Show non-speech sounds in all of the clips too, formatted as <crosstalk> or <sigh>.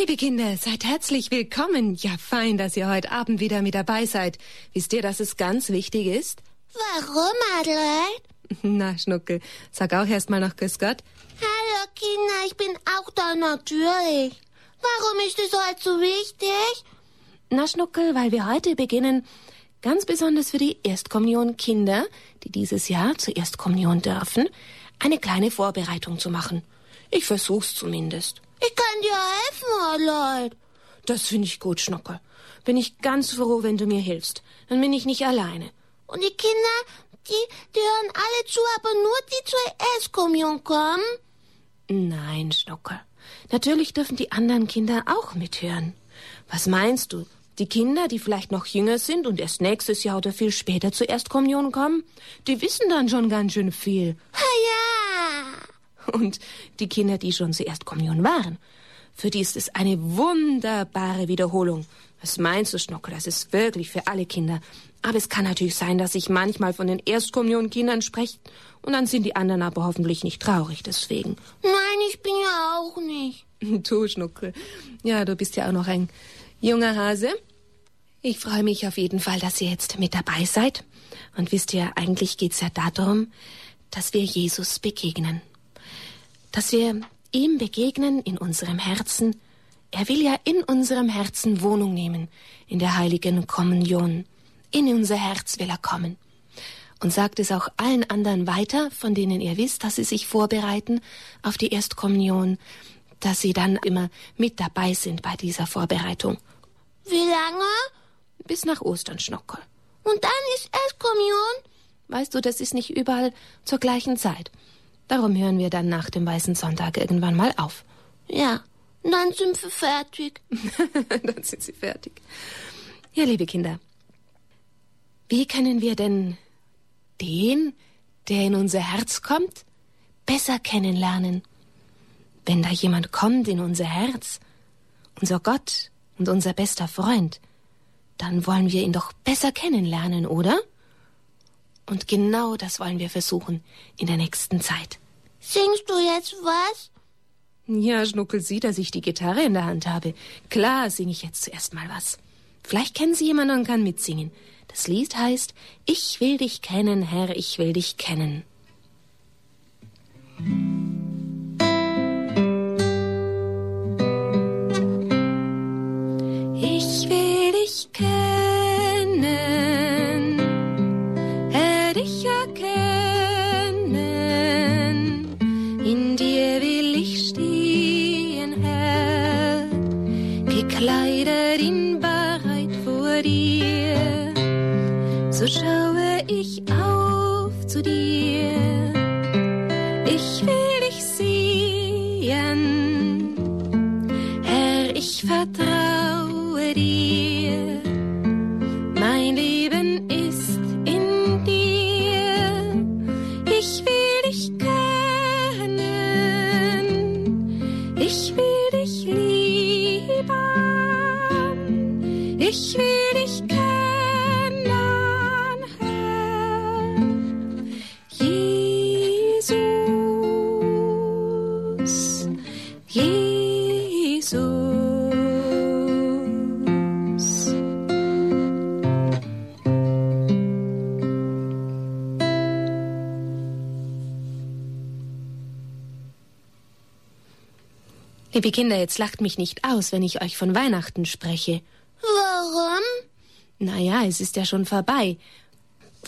Liebe Kinder, seid herzlich willkommen. Ja, fein, dass ihr heute Abend wieder mit dabei seid. Wisst ihr, dass es ganz wichtig ist? Warum, Adelheid? <laughs> Na, Schnuckel, sag auch erst mal noch Grüß Gott. Hallo, Kinder, ich bin auch da natürlich. Warum ist es heute so wichtig? Na, Schnuckel, weil wir heute beginnen, ganz besonders für die Erstkommunion-Kinder, die dieses Jahr zur Erstkommunion dürfen, eine kleine Vorbereitung zu machen. Ich versuch's zumindest. Ich kann dir helfen, Adelheid. Das finde ich gut, Schnuckel. Bin ich ganz froh, wenn du mir hilfst. Dann bin ich nicht alleine. Und die Kinder, die, die hören alle zu, aber nur die zur Erstkommunion kommen? Nein, Schnuckel. Natürlich dürfen die anderen Kinder auch mithören. Was meinst du? Die Kinder, die vielleicht noch jünger sind und erst nächstes Jahr oder viel später zur Erstkommunion kommen, die wissen dann schon ganz schön viel. Ja. <laughs> Und die Kinder, die schon zur Erstkommunion waren, für die ist es eine wunderbare Wiederholung. Was meinst du, Schnuckel? Das ist wirklich für alle Kinder. Aber es kann natürlich sein, dass ich manchmal von den Erstkommunionkindern spreche und dann sind die anderen aber hoffentlich nicht traurig deswegen. Nein, ich bin ja auch nicht. <laughs> Du, Schnuckel. Ja, du bist ja auch noch ein junger Hase. Ich freue mich auf jeden Fall, dass ihr jetzt mit dabei seid. Und wisst ihr, eigentlich geht's ja darum, dass wir Jesus begegnen. Dass wir ihm begegnen in unserem Herzen. Er will ja in unserem Herzen Wohnung nehmen, in der heiligen Kommunion. In unser Herz will er kommen. Und sagt es auch allen anderen weiter, von denen ihr wisst, dass sie sich vorbereiten auf die Erstkommunion, dass sie dann immer mit dabei sind bei dieser Vorbereitung. Wie lange? Bis nach Ostern, Schnockel. Und dann ist Erstkommunion? Weißt du, das ist nicht überall zur gleichen Zeit. Darum hören wir dann nach dem Weißen Sonntag irgendwann mal auf. Ja, dann sind wir fertig. <laughs> dann sind sie fertig. Ja, liebe Kinder, wie können wir denn den, der in unser Herz kommt, besser kennenlernen? Wenn da jemand kommt in unser Herz, unser Gott und unser bester Freund, dann wollen wir ihn doch besser kennenlernen, oder? Und genau das wollen wir versuchen in der nächsten Zeit. Singst du jetzt was? Ja, Schnuckel sieht, dass ich die Gitarre in der Hand habe. Klar singe ich jetzt zuerst mal was. Vielleicht kennen Sie jemanden und kann mitsingen. Das Lied heißt Ich will dich kennen, Herr, ich will dich kennen. Ich will dich kennen, Liebe Kinder, jetzt lacht mich nicht aus, wenn ich euch von Weihnachten spreche. Warum? Naja, es ist ja schon vorbei.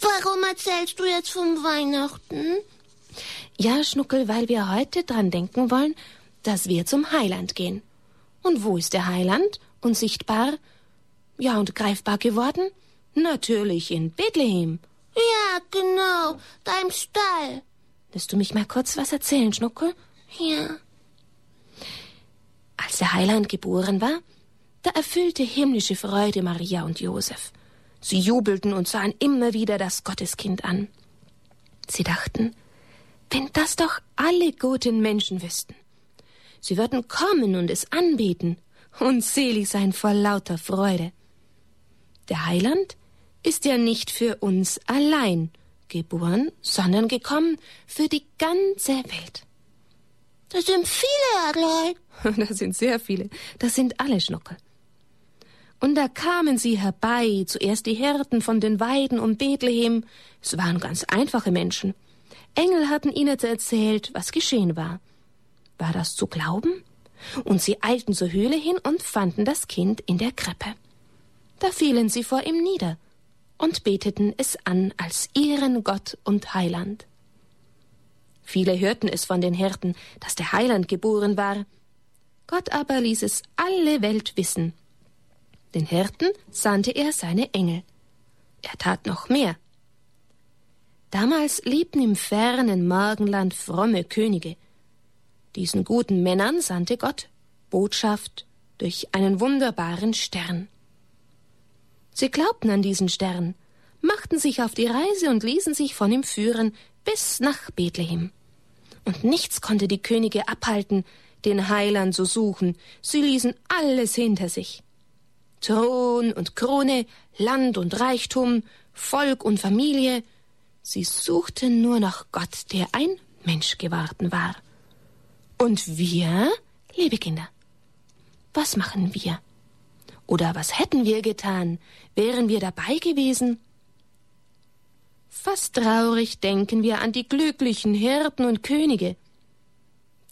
Warum erzählst du jetzt von Weihnachten? Ja, Schnuckel, weil wir heute dran denken wollen, dass wir zum Heiland gehen. Und wo ist der Heiland? Unsichtbar? Ja, und greifbar geworden? Natürlich in Bethlehem. Ja, genau, da im Stall. Lässt du mich mal kurz was erzählen, Schnuckel? Ja. Als der Heiland geboren war, da erfüllte himmlische Freude Maria und Josef. Sie jubelten und sahen immer wieder das Gotteskind an. Sie dachten, wenn das doch alle guten Menschen wüssten. Sie würden kommen und es anbeten und selig sein vor lauter Freude. Der Heiland ist ja nicht für uns allein geboren, sondern gekommen für die ganze Welt. Das sind viele Adler. <laughs> Das sind sehr viele. Das sind alle Schnuckel. Und da kamen sie herbei, zuerst die Hirten von den Weiden um Bethlehem. Es waren ganz einfache Menschen. Engel hatten ihnen erzählt, was geschehen war. War das zu glauben? Und sie eilten zur Höhle hin und fanden das Kind in der Krippe. Da fielen sie vor ihm nieder und beteten es an als ihren Gott und Heiland. Viele hörten es von den Hirten, dass der Heiland geboren war. Gott aber ließ es alle Welt wissen, den Hirten sandte er seine Engel. Er tat noch mehr. Damals lebten im fernen Morgenland fromme Könige. Diesen guten Männern sandte Gott Botschaft durch einen wunderbaren Stern. Sie glaubten an diesen Stern, machten sich auf die Reise und ließen sich von ihm führen bis nach Bethlehem. Und nichts konnte die Könige abhalten, den Heiland zu suchen, sie ließen alles hinter sich. Thron und Krone, Land und Reichtum, Volk und Familie. Sie suchten nur nach Gott, der ein Mensch geworden war. Und wir, liebe Kinder, was machen wir? Oder was hätten wir getan, wären wir dabei gewesen? Fast traurig denken wir an die glücklichen Hirten und Könige.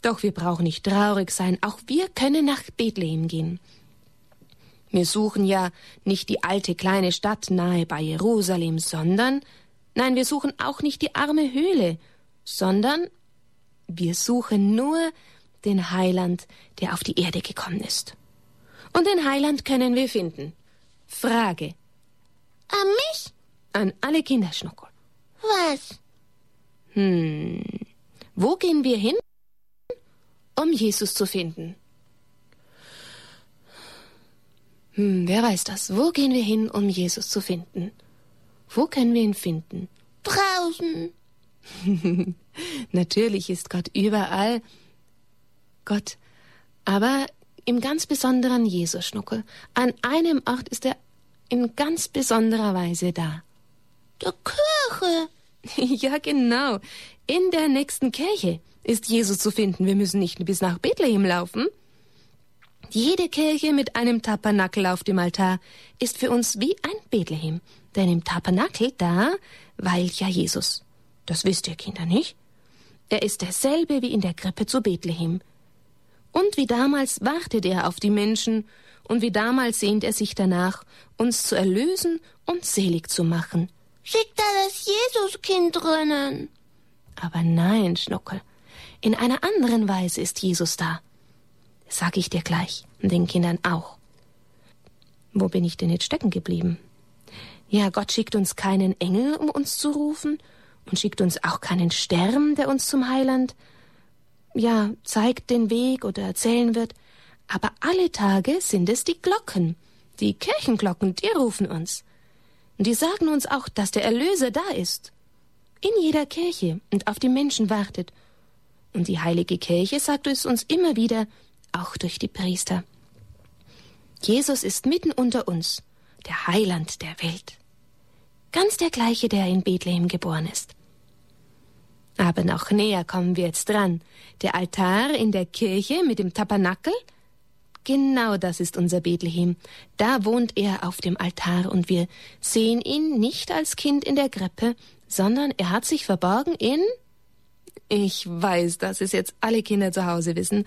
Doch wir brauchen nicht traurig sein, auch wir können nach Bethlehem gehen. Wir suchen ja nicht die alte kleine Stadt nahe bei Jerusalem, sondern, nein, wir suchen auch nicht die arme Höhle, sondern wir suchen nur den Heiland, der auf die Erde gekommen ist. Und den Heiland können wir finden. Frage. An mich? An alle Kinderschnuckel. Was? Hm. Wo gehen wir hin, um Jesus zu finden? Hm, wer weiß das? Wo gehen wir hin, um Jesus zu finden? Wo können wir ihn finden? Draußen. <laughs> Natürlich ist Gott überall Gott, aber im ganz besonderen Jesus Schnuckel. An einem Ort ist er in ganz besonderer Weise da. Der Kirche. <laughs> ja, genau. In der nächsten Kirche ist Jesus zu finden. Wir müssen nicht bis nach Bethlehem laufen. Jede Kirche mit einem Tabernakel auf dem Altar ist für uns wie ein Bethlehem, denn im Tabernakel da weilt ja Jesus. Das wisst ihr Kinder nicht? Er ist derselbe wie in der Krippe zu Bethlehem. Und wie damals wartet er auf die Menschen, und wie damals sehnt er sich danach, uns zu erlösen und selig zu machen. Schickt da das Jesuskind drinnen. Aber nein, Schnuckel, in einer anderen Weise ist Jesus da sag ich dir gleich und den Kindern auch. Wo bin ich denn jetzt stecken geblieben? Ja, Gott schickt uns keinen Engel, um uns zu rufen, und schickt uns auch keinen Stern, der uns zum Heiland, ja, zeigt den Weg oder erzählen wird, aber alle Tage sind es die Glocken, die Kirchenglocken, die rufen uns. Die sagen uns auch, dass der Erlöser da ist. In jeder Kirche und auf die Menschen wartet. Und die heilige Kirche sagt es uns immer wieder, auch durch die Priester. Jesus ist mitten unter uns, der Heiland der Welt. Ganz der gleiche, der in Bethlehem geboren ist. Aber noch näher kommen wir jetzt dran. Der Altar in der Kirche mit dem Tabernakel? Genau das ist unser Bethlehem. Da wohnt er auf dem Altar und wir sehen ihn nicht als Kind in der Grippe, sondern er hat sich verborgen in ich weiß, dass es jetzt alle Kinder zu Hause wissen,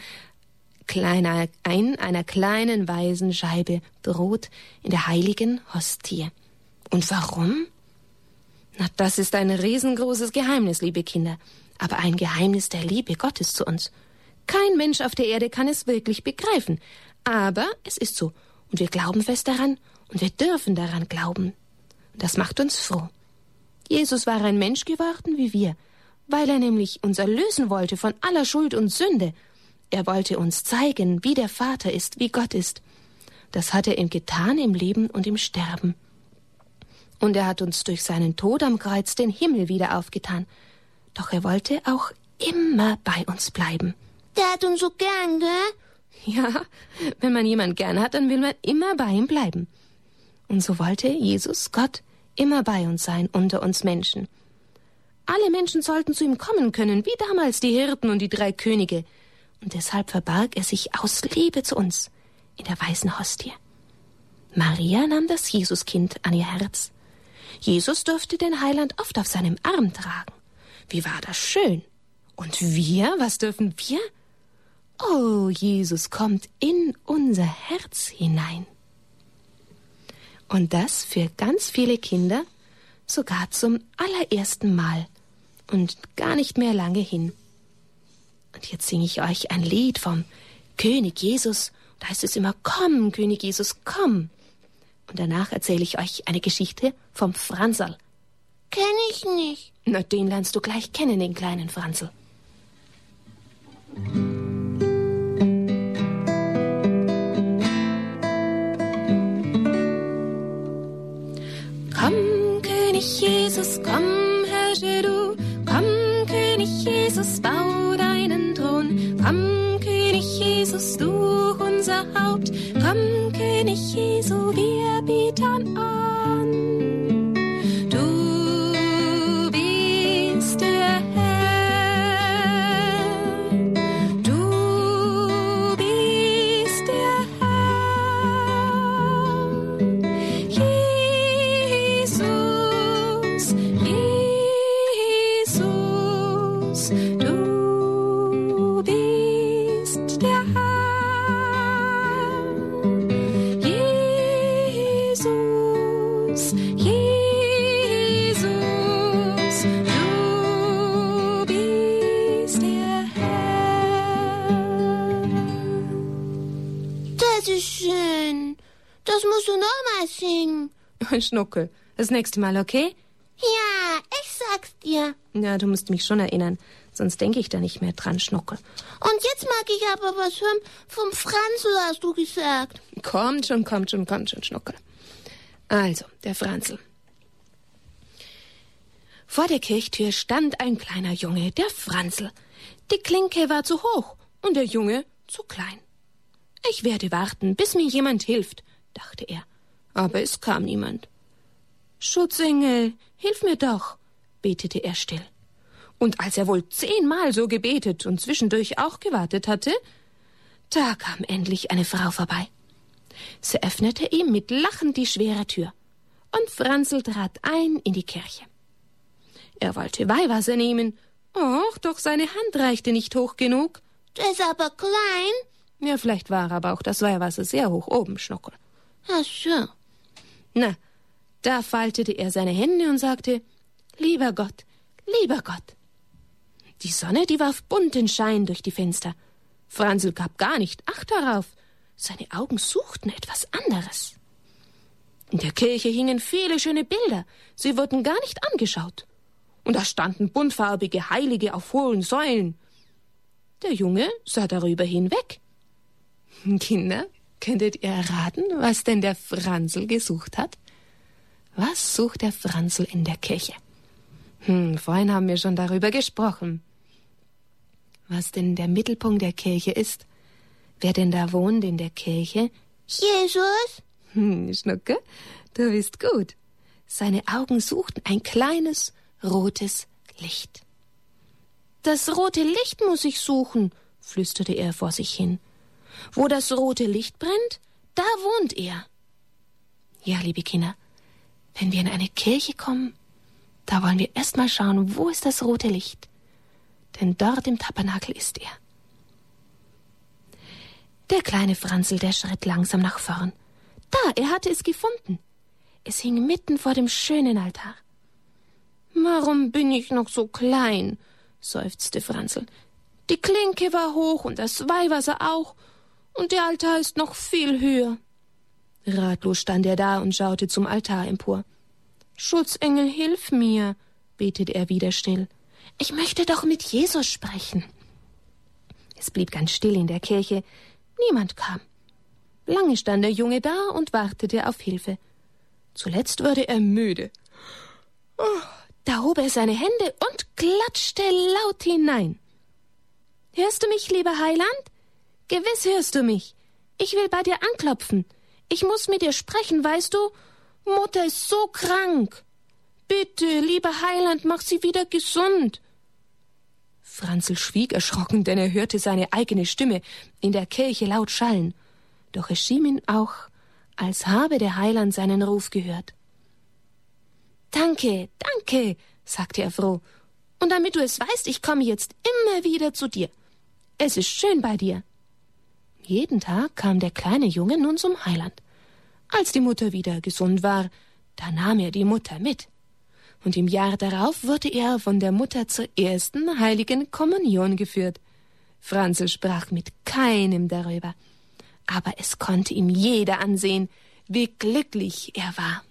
kleiner, ein einer kleinen weißen Scheibe Brot in der heiligen Hostie. Und warum? Na, das ist ein riesengroßes Geheimnis, liebe Kinder, aber ein Geheimnis der Liebe Gottes zu uns. Kein Mensch auf der Erde kann es wirklich begreifen, aber es ist so, und wir glauben fest daran, und wir dürfen daran glauben. Und das macht uns froh. Jesus war ein Mensch geworden wie wir, weil er nämlich uns erlösen wollte von aller Schuld und Sünde er wollte uns zeigen, wie der Vater ist, wie Gott ist. Das hat er ihm getan im Leben und im Sterben. Und er hat uns durch seinen Tod am Kreuz den Himmel wieder aufgetan. Doch er wollte auch immer bei uns bleiben. Der hat uns so gern, gell? <laughs> Ja, wenn man jemand gern hat, dann will man immer bei ihm bleiben. Und so wollte Jesus, Gott, immer bei uns sein, unter uns Menschen. Alle Menschen sollten zu ihm kommen können, wie damals die Hirten und die drei Könige. und deshalb verbarg er sich aus Liebe zu uns in der weißen Hostie. Maria nahm das Jesuskind an ihr Herz. Jesus durfte den Heiland oft auf seinem Arm tragen. Wie war das schön. Und wir, was dürfen wir? Oh, Jesus kommt in unser Herz hinein. Und das für ganz viele Kinder sogar zum allerersten Mal und gar nicht mehr lange hin. Und jetzt singe ich euch ein Lied vom König Jesus. Da heißt es immer, komm, König Jesus, komm. Und danach erzähle ich euch eine Geschichte vom Franzl. Kenn ich nicht. Na, den lernst du gleich kennen, den kleinen Franzl. Komm, König Jesus, komm, herrsche du. Komm, König Jesus, bau deinen Thron. Komm, König Jesus, du unser Haupt. Komm, König Jesu, wir Schnuckel, das nächste Mal, okay? Ja, ich sag's dir. Ja, du musst mich schon erinnern, sonst denke ich da nicht mehr dran, Schnuckel. Und jetzt mag ich aber was hören vom Franzl, hast du gesagt. Kommt schon, kommt schon, kommt schon, Schnuckel. Also, der Franzl. Vor der Kirchtür stand ein kleiner Junge, der Franzl. Die Klinke war zu hoch und der Junge zu klein. Ich werde warten, bis mir jemand hilft, dachte er. Aber es kam niemand. Schutzengel, hilf mir doch, betete er still. Und als er wohl zehnmal so gebetet und zwischendurch auch gewartet hatte, da kam endlich eine Frau vorbei. Sie öffnete ihm mit Lachen die schwere Tür, und Franzl trat ein in die Kirche. Er wollte Weihwasser nehmen, och, doch seine Hand reichte nicht hoch genug. Der ist aber klein. Ja, vielleicht war aber auch das Weihwasser sehr hoch oben, Schnuckel. Ach so. Na, da faltete er seine Hände und sagte, Lieber Gott, lieber Gott. Die Sonne, die warf bunten Schein durch die Fenster. Franzl gab gar nicht Acht darauf. Seine Augen suchten etwas anderes. In der Kirche hingen viele schöne Bilder. Sie wurden gar nicht angeschaut. Und da standen buntfarbige Heilige auf hohen Säulen. Der Junge sah darüber hinweg. Kinder, könntet ihr erraten, was denn der Franzl gesucht hat? Was sucht der Franzl in der Kirche? Hm, vorhin haben wir schon darüber gesprochen. Was denn der Mittelpunkt der Kirche ist? Wer denn da wohnt in der Kirche? Jesus? Hm, Schnucke, du bist gut. Seine Augen suchten ein kleines, rotes Licht. Das rote Licht muss ich suchen, flüsterte er vor sich hin. Wo das rote Licht brennt, da wohnt er. Ja, liebe Kinder, wenn wir in eine Kirche kommen, da wollen wir erst mal schauen, wo ist das rote Licht. Denn dort im Tabernakel ist er. Der kleine Franzl, der schritt langsam nach vorn. Da, er hatte es gefunden. Es hing mitten vor dem schönen Altar. Warum bin ich noch so klein? seufzte Franzl. Die Klinke war hoch und das Weihwasser auch, und der Altar ist noch viel höher. Ratlos stand er da und schaute zum Altar empor. Schutzengel, hilf mir, betete er wieder still. Ich möchte doch mit Jesus sprechen. Es blieb ganz still in der Kirche. Niemand kam. Lange stand der Junge da und wartete auf Hilfe. Zuletzt wurde er müde. Oh, da hob er seine Hände und klatschte laut hinein. Hörst du mich, lieber Heiland? Gewiss hörst du mich. Ich will bei dir anklopfen. Ich muss mit dir sprechen, weißt du? Mutter ist so krank. Bitte, lieber Heiland, mach sie wieder gesund. Franzl schwieg erschrocken, denn er hörte seine eigene Stimme in der Kirche laut schallen. Doch es schien ihm auch, als habe der Heiland seinen Ruf gehört. Danke, danke, sagte er froh. Und damit du es weißt, ich komme jetzt immer wieder zu dir. Es ist schön bei dir. Jeden Tag kam der kleine Junge nun zum Heiland. Als die Mutter wieder gesund war, da nahm er die Mutter mit. Und im Jahr darauf wurde er von der Mutter zur ersten heiligen Kommunion geführt. Franzl sprach mit keinem darüber, aber es konnte ihm jeder ansehen, wie glücklich er war.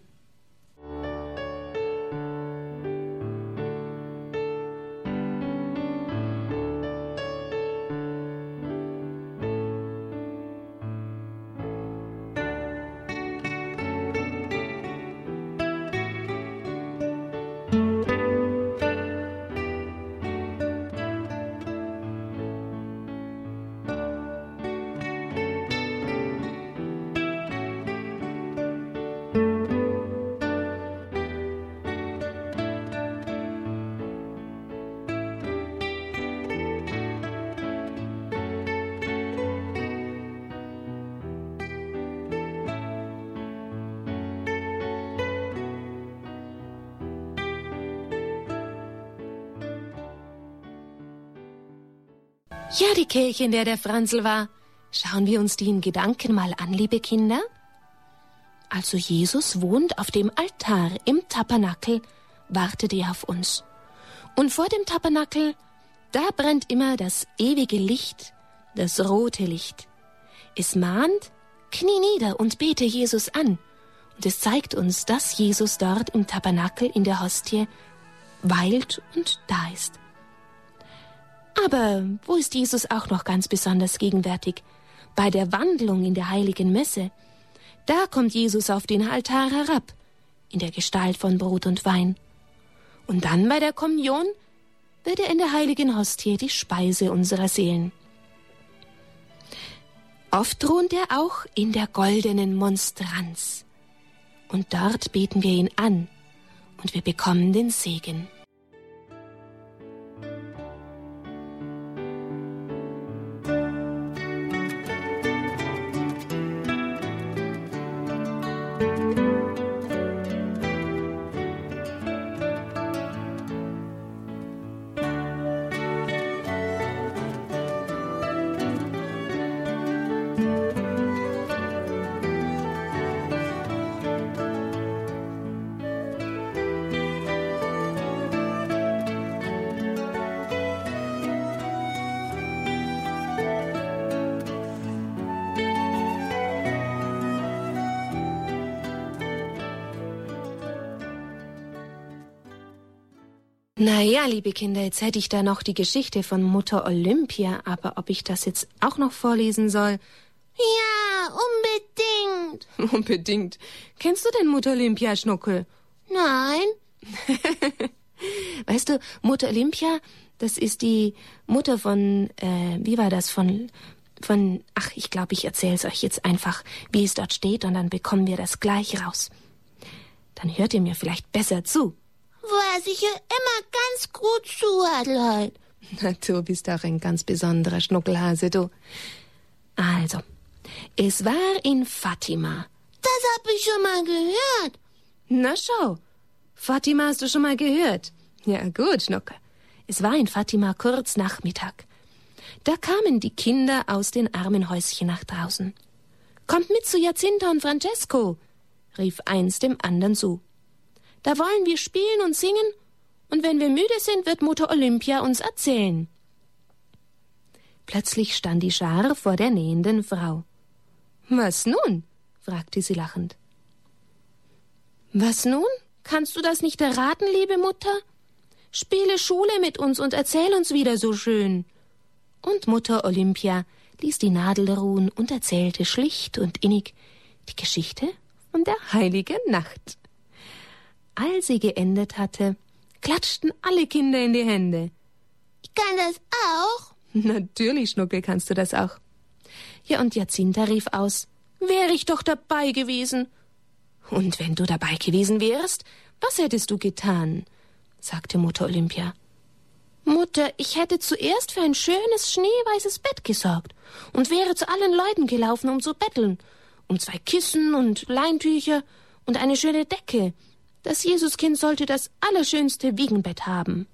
Ja, die Kirche, in der der Franzl war. Schauen wir uns die in Gedanken mal an, liebe Kinder. Also Jesus wohnt auf dem Altar im Tabernakel, wartet er auf uns. Und vor dem Tabernakel, da brennt immer das ewige Licht, das rote Licht. Es mahnt, knie nieder und bete Jesus an. Und es zeigt uns, dass Jesus dort im Tabernakel in der Hostie weilt und da ist. Aber wo ist Jesus auch noch ganz besonders gegenwärtig? Bei der Wandlung in der heiligen Messe. Da kommt Jesus auf den Altar herab, in der Gestalt von Brot und Wein. Und dann bei der Kommunion wird er in der heiligen Hostie die Speise unserer Seelen. Oft thront er auch in der goldenen Monstranz. Und dort beten wir ihn an und wir bekommen den Segen. Na ja, liebe Kinder, jetzt hätte ich da noch die Geschichte von Mutter Olympia, aber ob ich das jetzt auch noch vorlesen soll? Ja, unbedingt. <laughs> Unbedingt. Kennst du denn Mutter Olympia, Schnuckel? Nein. <laughs> weißt du, Mutter Olympia, das ist die Mutter von, äh, wie war das, von, von, ach, ich glaube, ich erzähle es euch jetzt einfach, wie es dort steht, und dann bekommen wir das gleich raus. Dann hört ihr mir vielleicht besser zu weiß ich ja immer ganz gut zu, Adelheid. <laughs> Na, du bist auch ein ganz besonderer Schnuckelhase, du. Also, es war in Fatima. Das hab ich schon mal gehört. Na schau, Fatima hast du schon mal gehört. Ja gut, Schnuckel. Es war in Fatima kurz Nachmittag. Da kamen die Kinder aus den Armenhäuschen nach draußen. Kommt mit zu Jacinta und Francesco, rief eins dem anderen zu. Da wollen wir spielen und singen, und wenn wir müde sind, wird Mutter Olympia uns erzählen. Plötzlich stand die Schar vor der nähenden Frau. Was nun? fragte sie lachend. Was nun? Kannst du das nicht erraten, liebe Mutter? Spiele Schule mit uns und erzähl uns wieder so schön. Und Mutter Olympia ließ die Nadel ruhen und erzählte schlicht und innig die Geschichte von der heiligen Nacht. Als sie geendet hatte, klatschten alle Kinder in die Hände. Ich kann das auch. <laughs> Natürlich, Schnuckel, kannst du das auch. Ja, und Jacinta rief aus, wäre ich doch dabei gewesen. Und wenn du dabei gewesen wärst, was hättest du getan? sagte Mutter Olympia. Mutter, ich hätte zuerst für ein schönes schneeweißes Bett gesorgt und wäre zu allen Leuten gelaufen, um zu betteln, um zwei Kissen und Leintücher und eine schöne Decke. Das Jesuskind sollte das allerschönste Wiegenbett haben.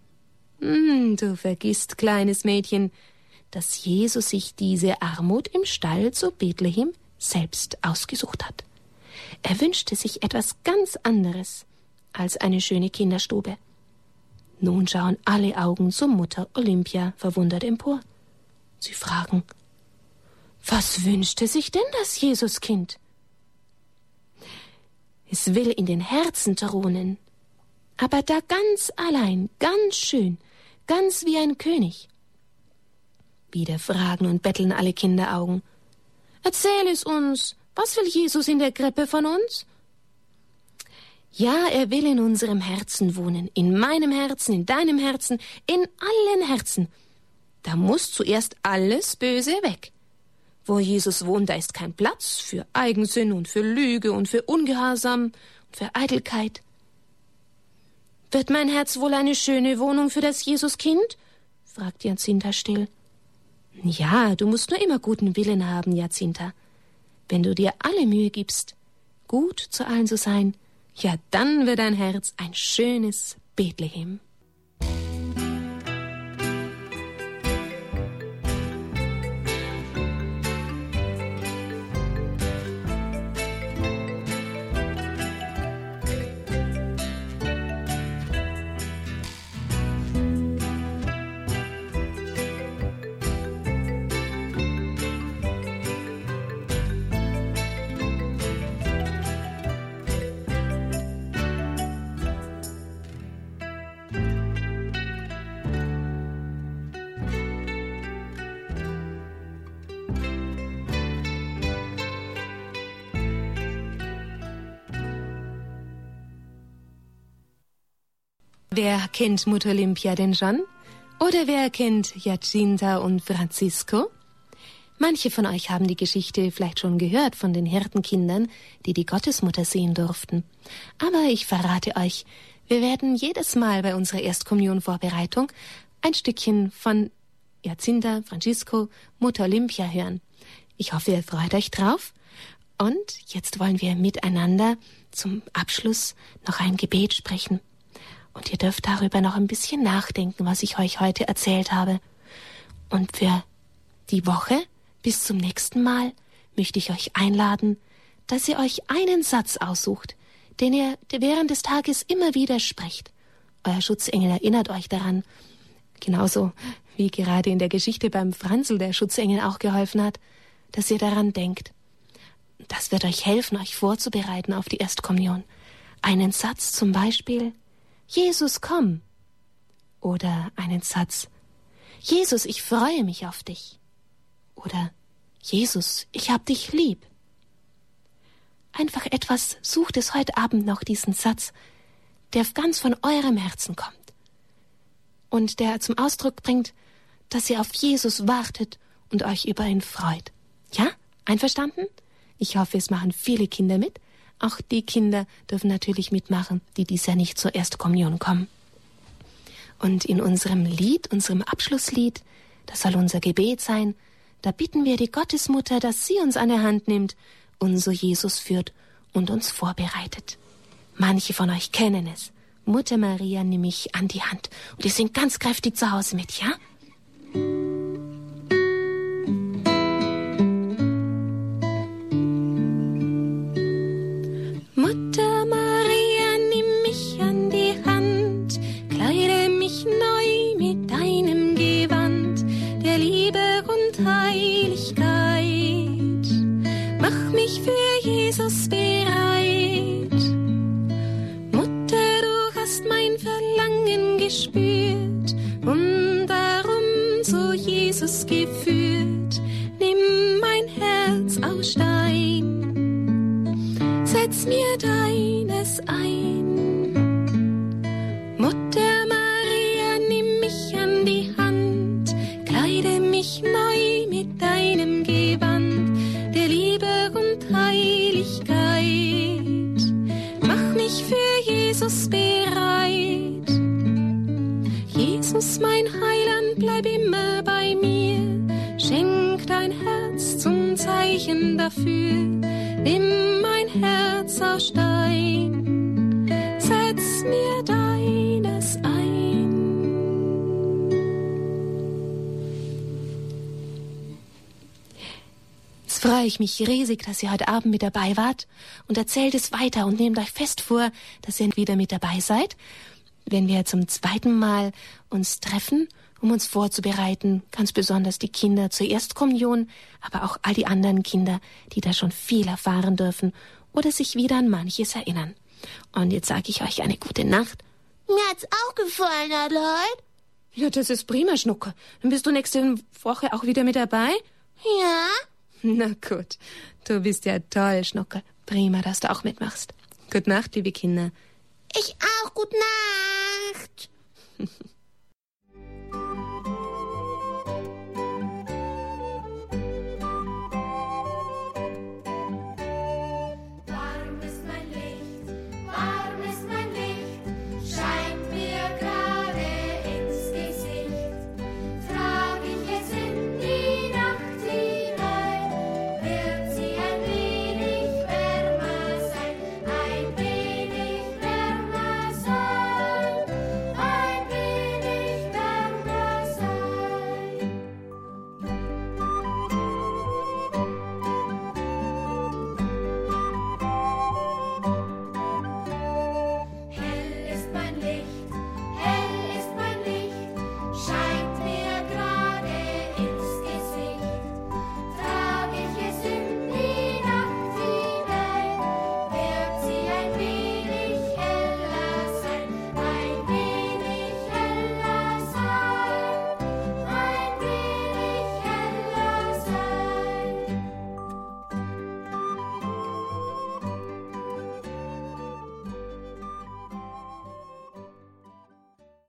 Hm, du vergisst, kleines Mädchen, dass Jesus sich diese Armut im Stall zu Bethlehem selbst ausgesucht hat. Er wünschte sich etwas ganz anderes als eine schöne Kinderstube. Nun schauen alle Augen zur Mutter Olympia verwundert empor. Sie fragen, was wünschte sich denn das Jesuskind? Es will in den Herzen thronen, aber da ganz allein, ganz schön, ganz wie ein König. Wieder fragen und betteln alle Kinderaugen. Erzähl es uns, was will Jesus in der Krippe von uns? Ja, er will in unserem Herzen wohnen, in meinem Herzen, in deinem Herzen, in allen Herzen. Da muss zuerst alles Böse weg. Wo Jesus wohnt, da ist kein Platz für Eigensinn und für Lüge und für Ungehorsam und für Eitelkeit. Wird mein Herz wohl eine schöne Wohnung für das Jesuskind? fragt Jacinta still. Ja, du musst nur immer guten Willen haben, Jacinta. Wenn du dir alle Mühe gibst, gut zu allen zu sein, ja, dann wird dein Herz ein schönes Bethlehem. Wer kennt Mutter Olympia denn schon? Oder wer kennt Jacinta und Francisco? Manche von euch haben die Geschichte vielleicht schon gehört von den Hirtenkindern, die die Gottesmutter sehen durften. Aber ich verrate euch, wir werden jedes Mal bei unserer Erstkommunionvorbereitung ein Stückchen von Jacinta, Francisco, Mutter Olympia hören. Ich hoffe, ihr freut euch drauf. Und jetzt wollen wir miteinander zum Abschluss noch ein Gebet sprechen. Und ihr dürft darüber noch ein bisschen nachdenken, was ich euch heute erzählt habe. Und für die Woche bis zum nächsten Mal möchte ich euch einladen, dass ihr euch einen Satz aussucht, den ihr während des Tages immer wieder sprecht. Euer Schutzengel erinnert euch daran, genauso wie gerade in der Geschichte beim Franzl der Schutzengel auch geholfen hat, dass ihr daran denkt. Das wird euch helfen, euch vorzubereiten auf die Erstkommunion. Einen Satz zum Beispiel, Jesus, komm. Oder einen Satz, Jesus, ich freue mich auf dich. Oder Jesus, ich hab dich lieb. Einfach etwas, sucht es heute Abend noch diesen Satz, der ganz von eurem Herzen kommt und der zum Ausdruck bringt, dass ihr auf Jesus wartet und euch über ihn freut. Ja? Einverstanden? Ich hoffe, es machen viele Kinder mit auch die Kinder dürfen natürlich mitmachen, die dies Jahr nicht zur Erstkommunion kommen. Und in unserem Lied, unserem Abschlusslied, das soll unser Gebet sein, da bitten wir die Gottesmutter, dass sie uns an der Hand nimmt, unser Jesus führt und uns vorbereitet. Manche von euch kennen es. Mutter Maria nimm mich an die Hand und ihr singt ganz kräftig zu Hause mit, ja? Jesus ich mich riesig, dass ihr heute Abend mit dabei wart und erzählt es weiter und nehmt euch fest vor, dass ihr wieder mit dabei seid wenn wir zum zweiten Mal uns treffen, um uns vorzubereiten, ganz besonders die Kinder zur Erstkommunion, aber auch all die anderen Kinder, die da schon viel erfahren dürfen oder sich wieder an manches erinnern. Und jetzt sage ich euch eine gute Nacht. Mir hat's auch gefallen, Adelheid. Ja, das ist prima, Schnucke. Dann bist du nächste Woche auch wieder mit dabei? Ja. <laughs> Na gut. Du bist ja toll, Schnucke. Prima, dass du auch mitmachst. Gute Nacht, liebe Kinder. Ich auch. Gute Nacht. <laughs>